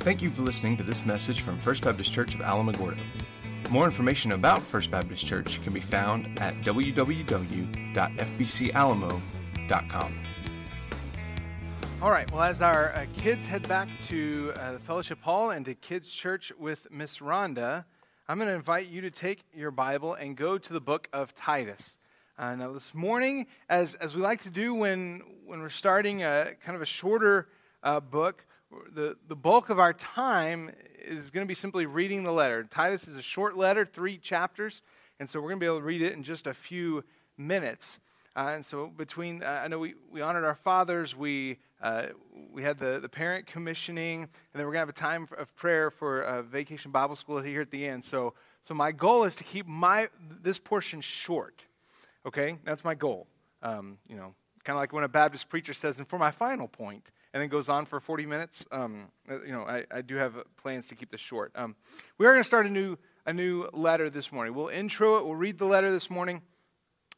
Thank you for listening to this message from First Baptist Church of Alamogordo. More information about First Baptist Church can be found at www.fbcalamo.com. All right, well, as our uh, kids head back to uh, the fellowship hall and to kids' church with Miss Rhonda, I'm going to invite you to take your Bible and go to the book of Titus. Uh, now, this morning, as, as we like to do when, when we're starting a kind of a shorter uh, book, the, the bulk of our time is going to be simply reading the letter. Titus is a short letter, three chapters, and so we're going to be able to read it in just a few minutes. Uh, and so, between, uh, I know we, we honored our fathers, we, uh, we had the, the parent commissioning, and then we're going to have a time of prayer for vacation Bible school here at the end. So, so my goal is to keep my, this portion short. Okay? That's my goal. Um, you know, kind of like when a Baptist preacher says, and for my final point, and then goes on for 40 minutes. Um, uh, you know, I, I, do have plans to keep this short. Um, we are going to start a new, a new letter this morning. We'll intro it, we'll read the letter this morning.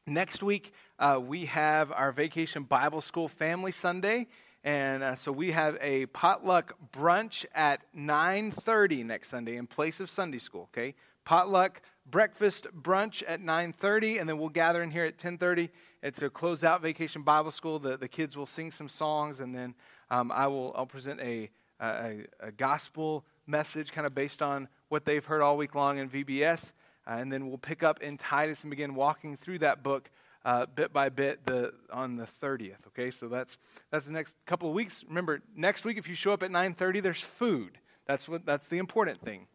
Next week, uh, we have our Vacation Bible School Family Sunday. And uh, so we have a potluck brunch at 9.30 next Sunday in place of Sunday school, okay? Potluck breakfast brunch at 9.30, and then we'll gather in here at 10.30 and to close out Vacation Bible School. The, the kids will sing some songs, and then um, I will I'll present a, a, a, gospel message kind of based on what they've heard all week long in VBS. Uh, and then we'll pick up in Titus and begin walking through that book uh, bit by bit the, on the 30th. Okay, so that's, that's the next couple of weeks. Remember, next week if you show up at 9.30, there's food. That's, what, that's the important thing.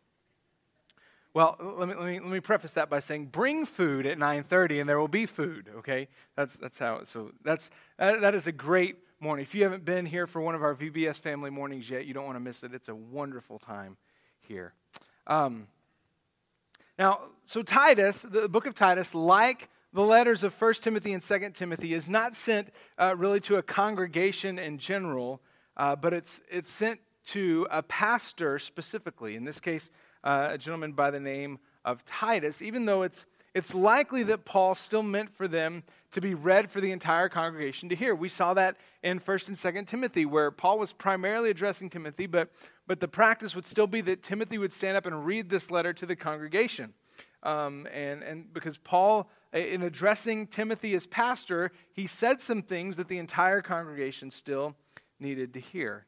Well, let me, let, me, let me preface that by saying bring food at 9.30 and there will be food, okay? That's, that's how, so that's, that, that is a great morning. If you haven't been here for one of our VBS family mornings yet, you don't want to miss it. It's a wonderful time here. Um, now, so Titus, the book of Titus, like the letters of 1 Timothy and 2 Timothy, is not sent uh, really to a congregation in general, uh, but it's, it's sent to a pastor specifically. In this case, uh, a gentleman by the name of Titus, even though it's, it's likely that Paul still meant for them to be read for the entire congregation to hear. We saw that in 1st and 2nd Timothy, where Paul was primarily addressing Timothy, but, but the practice would still be that Timothy would stand up and read this letter to the congregation. Um, and, and because Paul, in addressing Timothy as pastor, he said some things that the entire congregation still needed to hear.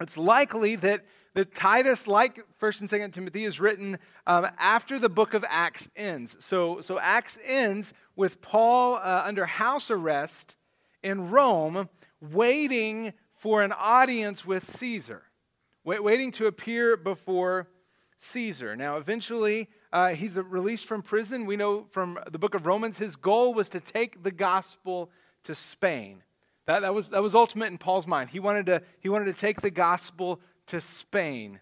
It's likely that, that Titus, like 1st and 2nd Timothy, is written um, after the book of Acts ends. So, so Acts ends with Paul uh, under house arrest in Rome, waiting for an audience with Caesar, wait, waiting to appear before Caesar. Now, eventually, uh, he's released from prison. We know from the book of Romans, his goal was to take the gospel to Spain. That, that, was, that was ultimate in Paul's mind. He wanted, to, he wanted to take the gospel to Spain.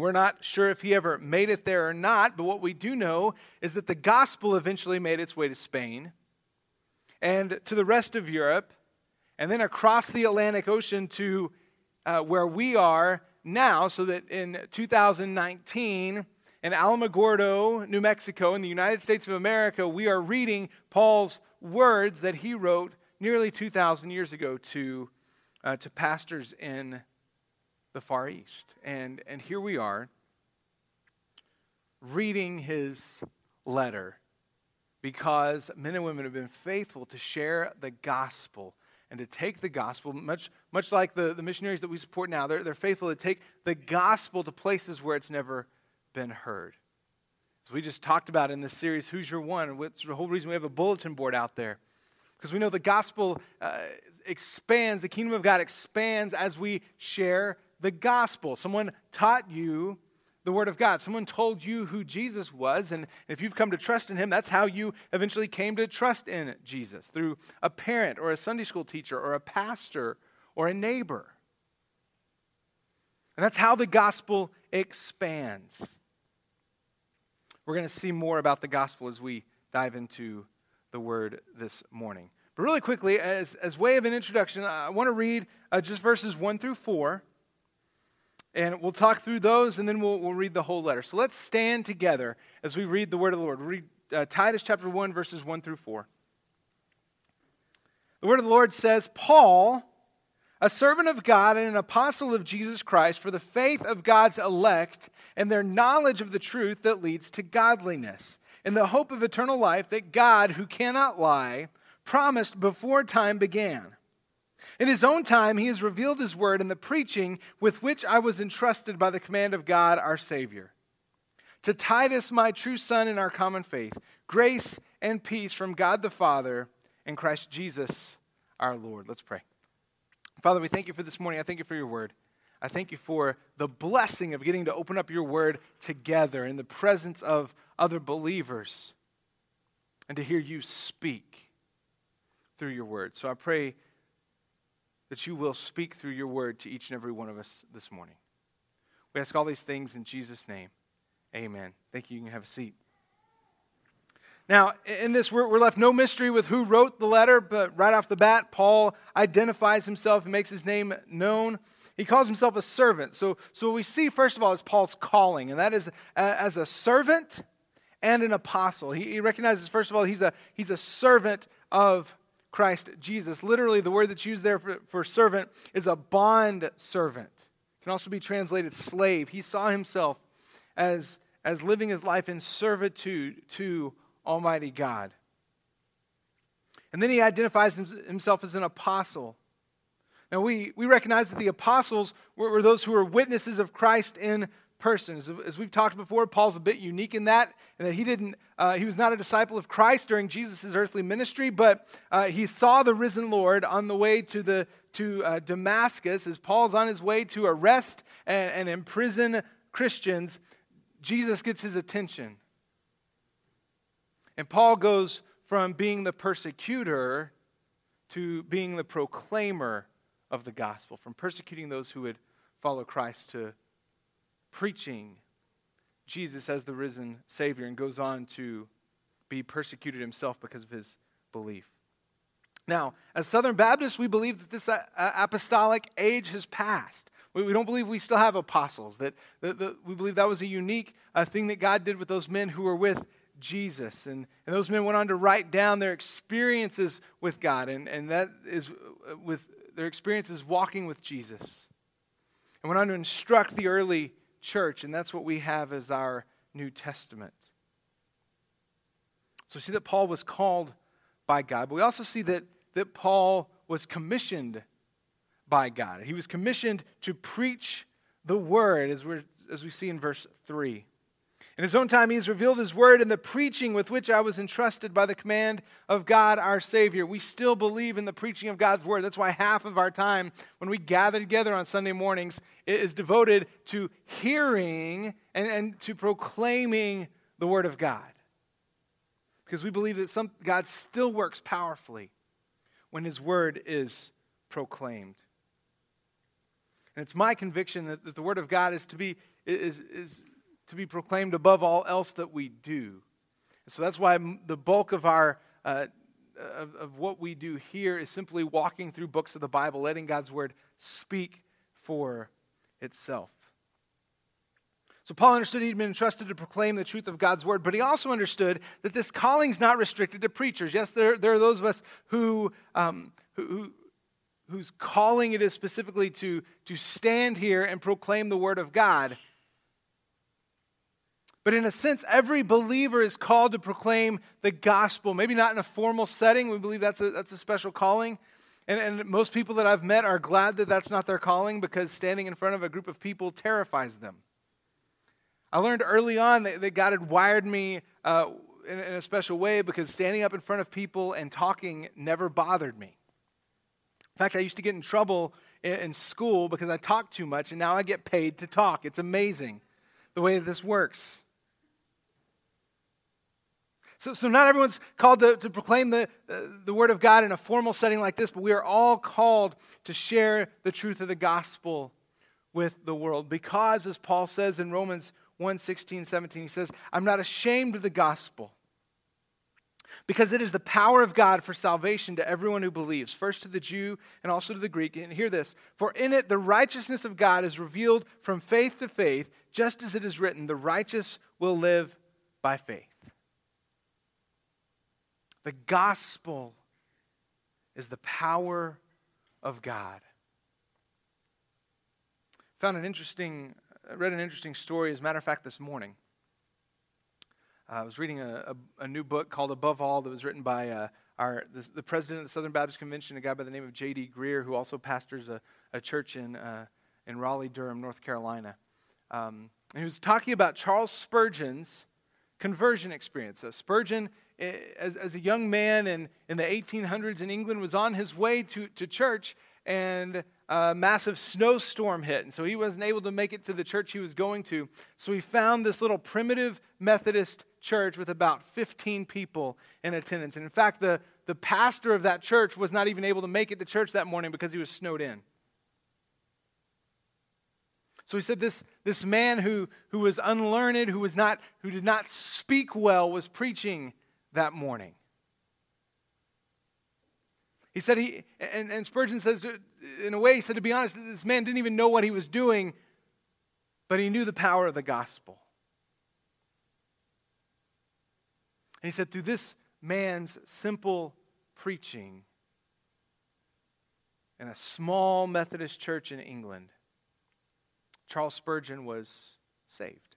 We're not sure if he ever made it there or not, but what we do know is that the gospel eventually made its way to Spain and to the rest of Europe, and then across the Atlantic Ocean to uh, where we are now, so that in 2019, in Alamogordo, New Mexico, in the United States of America, we are reading Paul's words that he wrote nearly 2,000 years ago to, uh, to pastors in the Far East. And, and here we are reading his letter because men and women have been faithful to share the gospel and to take the gospel, much, much like the, the missionaries that we support now, they're, they're faithful to take the gospel to places where it's never been heard. As we just talked about in this series, Who's Your One? What's the whole reason we have a bulletin board out there. Because we know the gospel uh, expands, the kingdom of God expands as we share the gospel. Someone taught you the Word of God. Someone told you who Jesus was, and if you've come to trust in Him, that's how you eventually came to trust in Jesus through a parent or a Sunday school teacher or a pastor or a neighbor. And that's how the gospel expands. We're going to see more about the gospel as we dive into the Word this morning. But really quickly, as, as way of an introduction, I want to read uh, just verses 1 through 4 and we'll talk through those and then we'll, we'll read the whole letter. So let's stand together as we read the word of the Lord. Read uh, Titus chapter 1, verses 1 through 4. The word of the Lord says, Paul, a servant of God and an apostle of Jesus Christ for the faith of God's elect and their knowledge of the truth that leads to godliness, in the hope of eternal life that God, who cannot lie, promised before time began. In his own time, he has revealed his word in the preaching with which I was entrusted by the command of God our Savior. To Titus, my true son in our common faith, grace and peace from God the Father and Christ Jesus our Lord. Let's pray. Father, we thank you for this morning. I thank you for your word. I thank you for the blessing of getting to open up your word together in the presence of other believers and to hear you speak through your word. So I pray that you will speak through your word to each and every one of us this morning. We ask all these things in Jesus' name. Amen. Thank you. You can have a seat. Now, in this, we're, left no mystery with who wrote the letter, but right off the bat, Paul identifies himself and makes his name known. He calls himself a servant. So, so what we see, first of all, is Paul's calling, and that is as a servant and an apostle. He, he recognizes, first of all, he's a, he's a servant of Christ Jesus. Literally, the word that's used there for, for servant is a bond servant. It can also be translated slave. He saw himself as, as living his life in servitude to Almighty God. And then he identifies himself as an apostle. Now, we, we recognize that the apostles were, were those who were witnesses of Christ in person. As, as, we've talked before, Paul's a bit unique in that, in that he didn't, uh, he was not a disciple of Christ during Jesus' earthly ministry, but uh, he saw the risen Lord on the way to the to uh, Damascus as Paul's on his way to arrest and, and imprison Christians. Jesus gets his attention. And Paul goes from being the persecutor to being the proclaimer of the gospel, from persecuting those who would follow Christ to preaching Jesus as the risen Savior, and goes on to be persecuted himself because of his belief. Now, as Southern Baptists, we believe that this apostolic age has passed. We, don't believe we still have apostles, that we believe that was a unique uh, thing that God did with those men who were with Jesus. And, and those men went on to write down their experiences with God, and, and that is uh, with their experiences walking with Jesus. And went on to instruct the early church, and that's what we have as our New Testament. So see that Paul was called by God, but we also see that, that Paul was commissioned by God. He was commissioned to preach the word, as, we as we see in verse 3. In his own time, he has revealed his word in the preaching with which I was entrusted by the command of God our Savior. We still believe in the preaching of God's word. That's why half of our time, when we gather together on Sunday mornings, is devoted to hearing and, and to proclaiming the word of God. Because we believe that some, God still works powerfully when his word is proclaimed. And it's my conviction that, that the word of God is to be is, is to be proclaimed above all else that we do. So that's why the bulk of our uh, of, of what we do here is simply walking through books of the Bible, letting God's word speak for itself. So Paul understood he'd been entrusted to proclaim the truth of God's word, but he also understood that this calling is not restricted to preachers. Yes, there, there are those of us who, um, who, who whose calling it is specifically to, to stand here and proclaim the word of God. But in a sense, every believer is called to proclaim the gospel. Maybe not in a formal setting. We believe that's a, that's a special calling. And, and most people that I've met are glad that that's not their calling because standing in front of a group of people terrifies them. I learned early on that, that God had wired me uh, in, in a special way because standing up in front of people and talking never bothered me. In fact, I used to get in trouble in, in school because I talked too much, and now I get paid to talk. It's amazing the way that this works. So, so not everyone's called to, to proclaim the, uh, the word of God in a formal setting like this, but we are all called to share the truth of the gospel with the world. Because, as Paul says in Romans 1 16, 17, he says, I'm not ashamed of the gospel. Because it is the power of God for salvation to everyone who believes, first to the Jew and also to the Greek. And hear this For in it the righteousness of God is revealed from faith to faith, just as it is written, the righteous will live by faith. The gospel is the power of God found an interesting, read an interesting story, as a matter of fact, this morning. Uh, I was reading a, a, a, new book called Above All that was written by uh, our, the, the, president of the Southern Baptist Convention, a guy by the name of J.D. Greear, who also pastors a, a church in, uh, in Raleigh, Durham, North Carolina. Um, and he was talking about Charles Spurgeon's conversion experience. Uh, Spurgeon, as, as a young man in, in the 1800s in England, was on his way to, to church, and a massive snowstorm hit. And so he wasn't able to make it to the church he was going to. So he found this little primitive Methodist church with about 15 people in attendance. And in fact, the, the pastor of that church was not even able to make it to church that morning because he was snowed in. So he said this, this man who, who was unlearned, who, was not, who did not speak well, was preaching that morning. He said he, and, and Spurgeon says, in a way, he said, to be honest, this man didn't even know what he was doing, but he knew the power of the gospel. And he said, through this man's simple preaching in a small Methodist church in England, Charles Spurgeon was saved.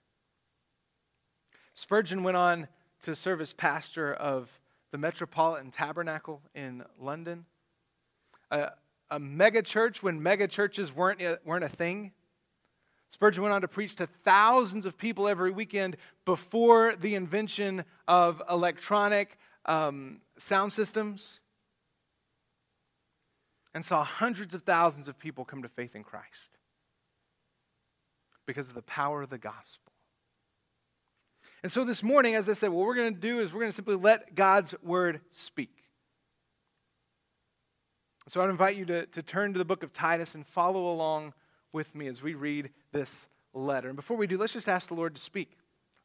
Spurgeon went on to serve as pastor of the Metropolitan Tabernacle in London, a, a mega church when mega churches weren't, weren't a thing. Spurgeon went on to preach to thousands of people every weekend before the invention of electronic um, sound systems and saw hundreds of thousands of people come to faith in Christ because of the power of the gospel. And so this morning, as I said, what we're going to do is we're going to simply let God's word speak. So I'd invite you to, to turn to the book of Titus and follow along with me as we read this letter. And before we do, let's just ask the Lord to speak.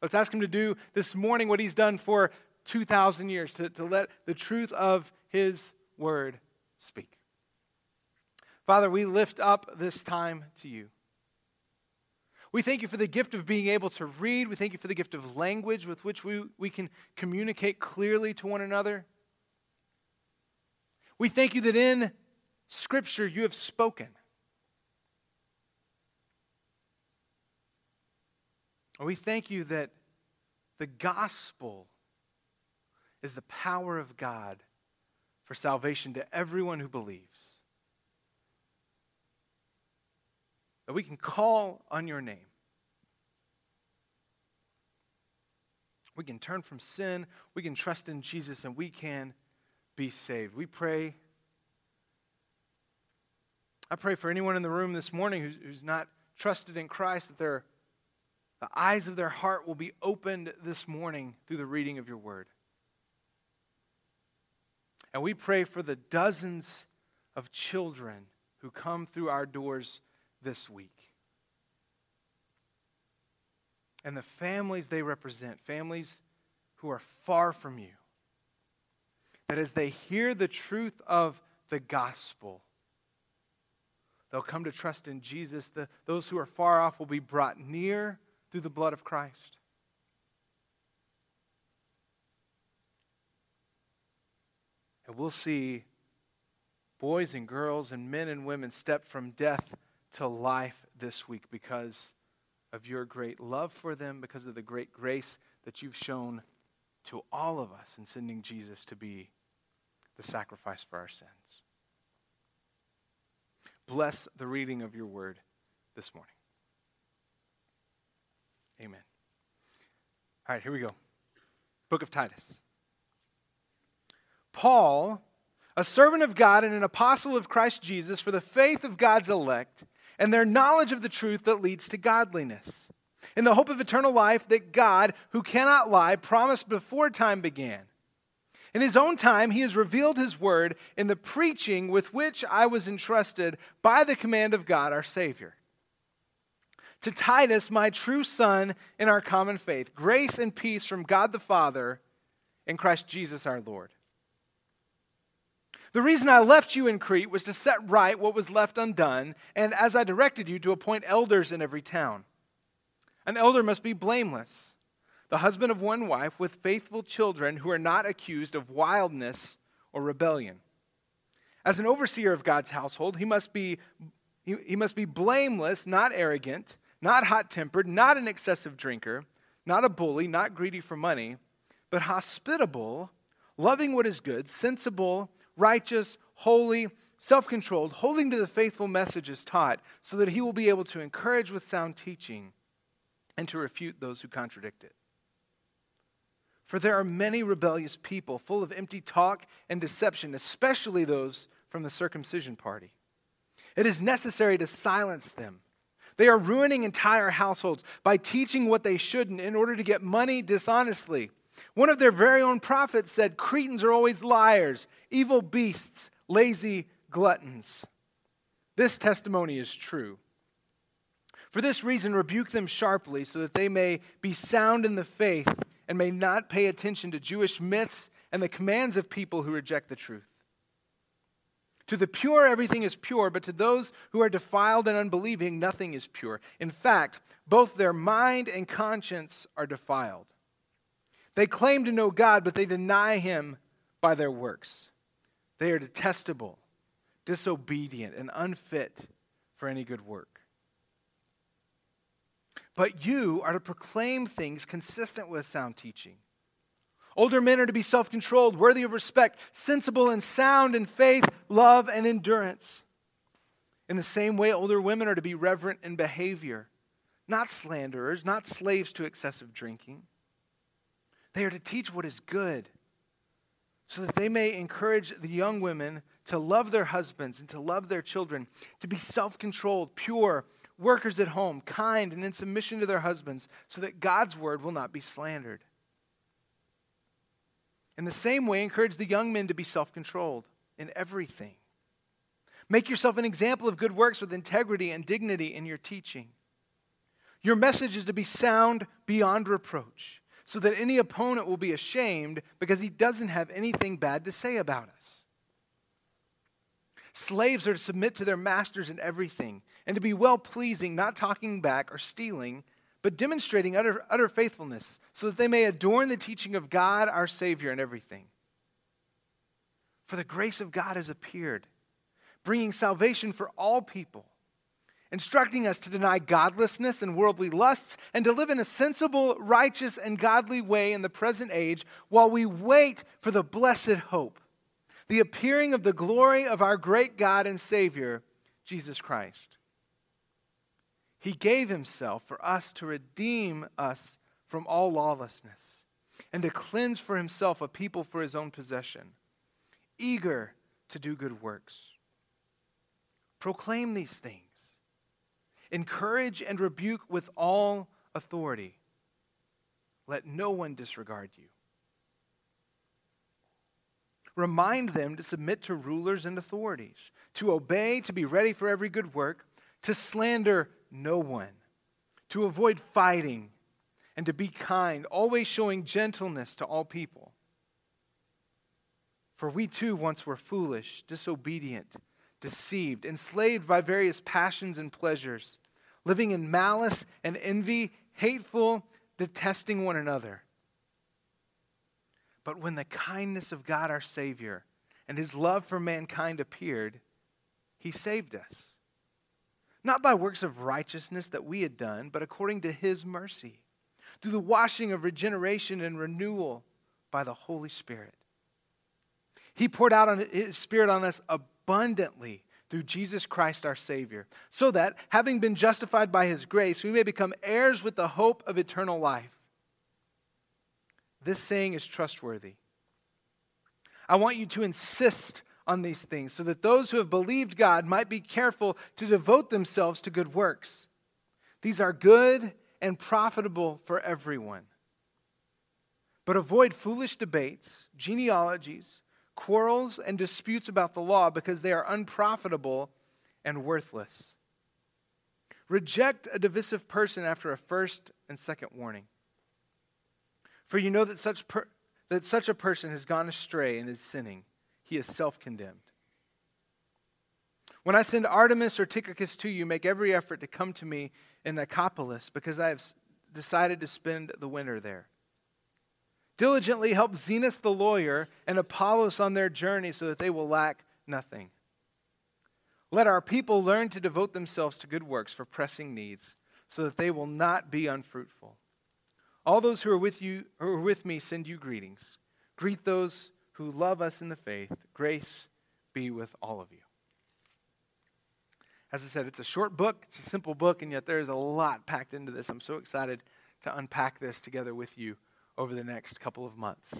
Let's ask Him to do this morning what He's done for 2,000 years, to, to let the truth of His word speak. Father, we lift up this time to you. We thank you for the gift of being able to read. We thank you for the gift of language with which we, we can communicate clearly to one another. We thank you that in Scripture you have spoken. And we thank you that the gospel is the power of God for salvation to everyone who believes. That we can call on your name. We can turn from sin, we can trust in Jesus, and we can be saved. We pray. I pray for anyone in the room this morning who's, who's not trusted in Christ that their, the eyes of their heart will be opened this morning through the reading of your word. And we pray for the dozens of children who come through our doors this week and the families they represent, families who are far from you. That as they hear the truth of the gospel, they'll come to trust in Jesus. The, those who are far off will be brought near through the blood of Christ. And we'll see boys and girls and men and women step from death to life this week because of your great love for them, because of the great grace that you've shown to all of us in sending Jesus to be the sacrifice for our sins. Bless the reading of your word this morning. Amen. All right, here we go. Book of Titus. Paul, a servant of God and an apostle of Christ Jesus for the faith of God's elect and their knowledge of the truth that leads to godliness. In the hope of eternal life that God, who cannot lie, promised before time began. In his own time, he has revealed his word in the preaching with which I was entrusted by the command of God our Savior. To Titus, my true son in our common faith, grace and peace from God the Father and Christ Jesus our Lord. The reason I left you in Crete was to set right what was left undone, and as I directed you, to appoint elders in every town. An elder must be blameless, the husband of one wife, with faithful children who are not accused of wildness or rebellion. As an overseer of God's household, he must be He, he must be blameless, not arrogant, not hot tempered, not an excessive drinker, not a bully, not greedy for money, but hospitable, loving what is good, sensible, righteous, holy, self controlled, holding to the faithful messages taught, so that he will be able to encourage with sound teaching and to refute those who contradict it. For there are many rebellious people full of empty talk and deception, especially those from the circumcision party. It is necessary to silence them. They are ruining entire households by teaching what they shouldn't in order to get money dishonestly. One of their very own prophets said, Cretans are always liars, evil beasts, lazy gluttons. This testimony is true. For this reason, rebuke them sharply so that they may be sound in the faith and may not pay attention to Jewish myths and the commands of people who reject the truth. To the pure, everything is pure, but to those who are defiled and unbelieving, nothing is pure. In fact, both their mind and conscience are defiled. They claim to know God, but they deny Him by their works. They are detestable, disobedient, and unfit for any good work. But you are to proclaim things consistent with sound teaching. Older men are to be self controlled, worthy of respect, sensible and sound in faith, love, and endurance. In the same way, older women are to be reverent in behavior, not slanderers, not slaves to excessive drinking. They are to teach what is good, so that they may encourage the young women to love their husbands and to love their children, to be self controlled, pure, workers at home, kind, and in submission to their husbands, so that God's word will not be slandered. In the same way, encourage the young men to be self controlled in everything. Make yourself an example of good works with integrity and dignity in your teaching. Your message is to be sound beyond reproach, so that any opponent will be ashamed because he doesn't have anything bad to say about us. Slaves are to submit to their masters in everything and to be well pleasing, not talking back or stealing but demonstrating utter, utter faithfulness, so that they may adorn the teaching of God our Savior in everything. For the grace of God has appeared, bringing salvation for all people, instructing us to deny godlessness and worldly lusts, and to live in a sensible, righteous, and godly way in the present age, while we wait for the blessed hope, the appearing of the glory of our great God and Savior, Jesus Christ he gave himself for us to redeem us from all lawlessness and to cleanse for himself a people for his own possession, eager to do good works. Proclaim these things. Encourage and rebuke with all authority. Let no one disregard you. Remind them to submit to rulers and authorities, to obey, to be ready for every good work, to slander no one, to avoid fighting, and to be kind, always showing gentleness to all people. For we too once were foolish, disobedient, deceived, enslaved by various passions and pleasures, living in malice and envy, hateful, detesting one another. But when the kindness of God our Savior and his love for mankind appeared, he saved us not by works of righteousness that we had done, but according to his mercy, through the washing of regeneration and renewal by the Holy Spirit. He poured out on his Spirit on us abundantly through Jesus Christ our Savior, so that, having been justified by his grace, we may become heirs with the hope of eternal life. This saying is trustworthy. I want you to insist on these things, so that those who have believed God might be careful to devote themselves to good works. These are good and profitable for everyone. But avoid foolish debates, genealogies, quarrels, and disputes about the law because they are unprofitable and worthless. Reject a divisive person after a first and second warning. For you know that such, per- that such a person has gone astray and is sinning he is self condemned. When I send Artemas or Tychicus to you, make every effort to come to me in Nicopolis because I have decided to spend the winter there. Diligently help Zenas the lawyer and Apollos on their journey so that they will lack nothing. Let our people learn to devote themselves to good works for pressing needs, so that they will not be unfruitful. All those who are with you who are with me send you greetings. Greet those who love us in the faith. Grace be with all of you. As I said, it's a short book, it's a simple book, and yet there's a lot packed into this. I'm so excited to unpack this together with you over the next couple of months.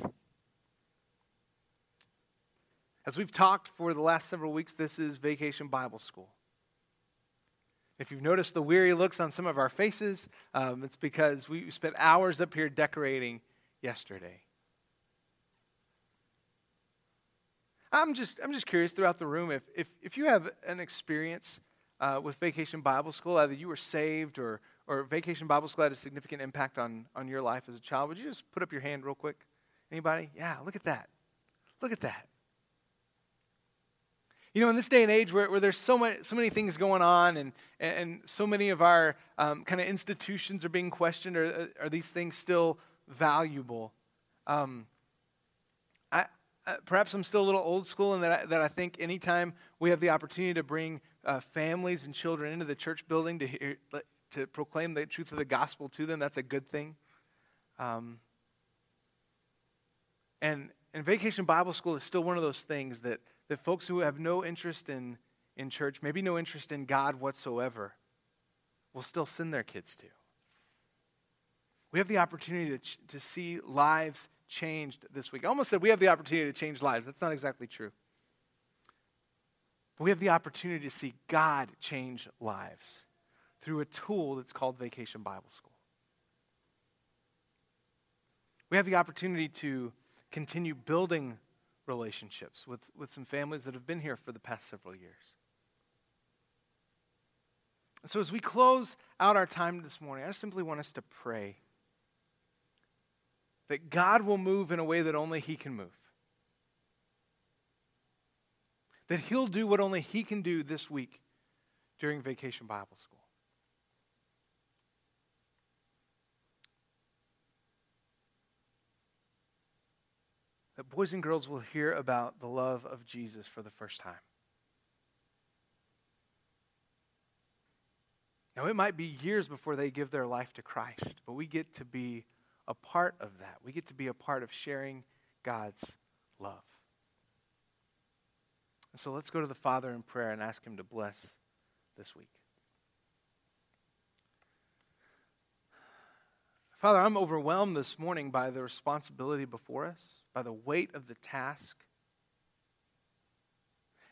As we've talked for the last several weeks, this is Vacation Bible School. If you've noticed the weary looks on some of our faces, um, it's because we spent hours up here decorating yesterday. I'm just, I'm just curious throughout the room if, if, if you have an experience uh, with Vacation Bible School, either you were saved or, or Vacation Bible School had a significant impact on, on your life as a child, would you just put up your hand real quick? Anybody? Yeah, look at that. Look at that. You know, in this day and age where, where there's so, much, so many things going on and, and so many of our um, kind of institutions are being questioned, are, are these things still valuable? Um, I, uh, perhaps I'm still a little old school in that I, that I think anytime we have the opportunity to bring uh, families and children into the church building to, hear, to proclaim the truth of the gospel to them, that's a good thing. Um, and, and Vacation Bible School is still one of those things that – that folks who have no interest in, in church, maybe no interest in God whatsoever, will still send their kids to. We have the opportunity to, to see lives changed this week. I almost said we have the opportunity to change lives. That's not exactly true. But we have the opportunity to see God change lives through a tool that's called Vacation Bible School. We have the opportunity to continue building relationships with, with some families that have been here for the past several years. And so, as we close out our time this morning, I simply want us to pray that God will move in a way that only He can move. That He'll do what only He can do this week during Vacation Bible School. Boys and girls will hear about the love of Jesus for the first time. Now, it might be years before they give their life to Christ, but we get to be a part of that. We get to be a part of sharing God's love. And so let's go to the Father in prayer and ask Him to bless this week. Father, I'm overwhelmed this morning by the responsibility before us, by the weight of the task.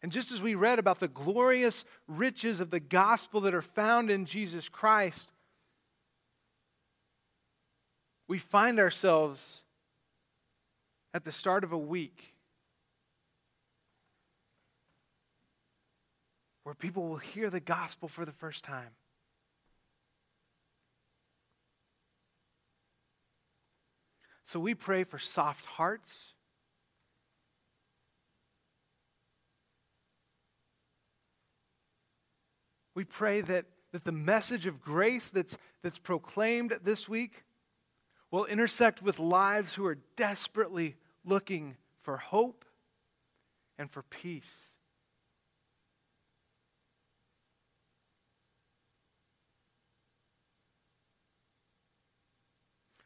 And just as we read about the glorious riches of the gospel that are found in Jesus Christ, we find ourselves at the start of a week where people will hear the gospel for the first time. So we pray for soft hearts. We pray that, that the message of grace that's, that's proclaimed this week will intersect with lives who are desperately looking for hope and for peace.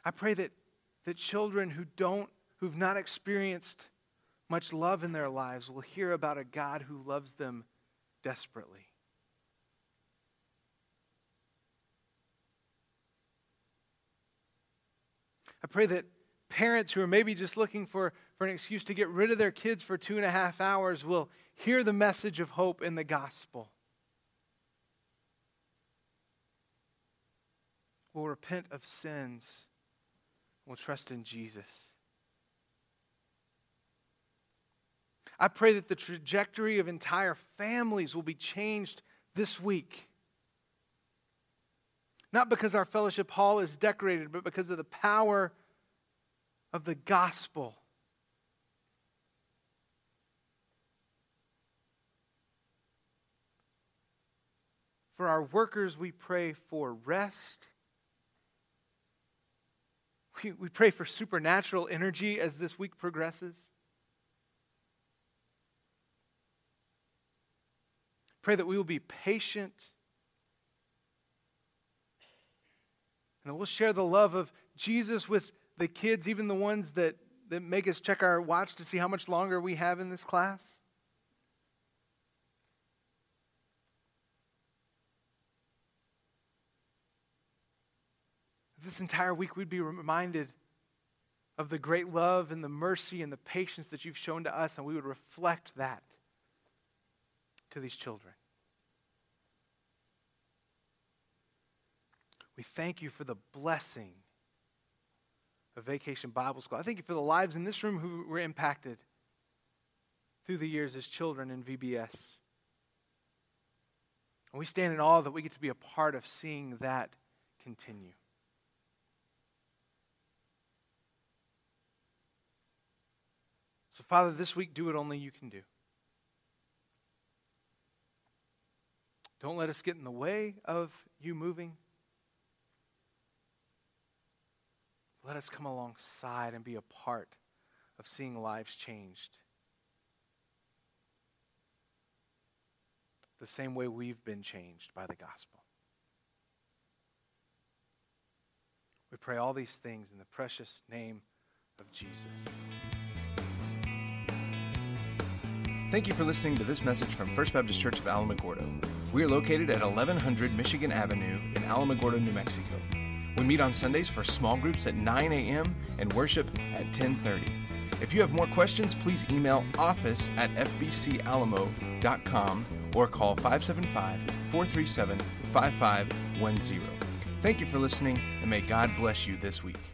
I pray that that children who don't, who've not experienced much love in their lives, will hear about a God who loves them desperately. I pray that parents who are maybe just looking for, for an excuse to get rid of their kids for two and a half hours will hear the message of hope in the gospel. Will repent of sins will trust in Jesus. I pray that the trajectory of entire families will be changed this week. Not because our fellowship hall is decorated, but because of the power of the gospel. For our workers, we pray for rest we, we pray for supernatural energy as this week progresses. Pray that we will be patient and we'll share the love of Jesus with the kids, even the ones that, that make us check our watch to see how much longer we have in this class. This entire week, we'd be reminded of the great love and the mercy and the patience that you've shown to us, and we would reflect that to these children. We thank you for the blessing of Vacation Bible School. I thank you for the lives in this room who were impacted through the years as children in VBS. And we stand in awe that we get to be a part of seeing that continue. So, Father, this week, do what only you can do. Don't let us get in the way of you moving. Let us come alongside and be a part of seeing lives changed. The same way we've been changed by the gospel. We pray all these things in the precious name of Jesus. Thank you for listening to this message from First Baptist Church of Alamogordo. We are located at 1100 Michigan Avenue in Alamogordo, New Mexico. We meet on Sundays for small groups at 9 a.m. and worship at 10:30. If you have more questions, please email office at fbcalamo.com or call 575-437-5510. Thank you for listening, and may God bless you this week.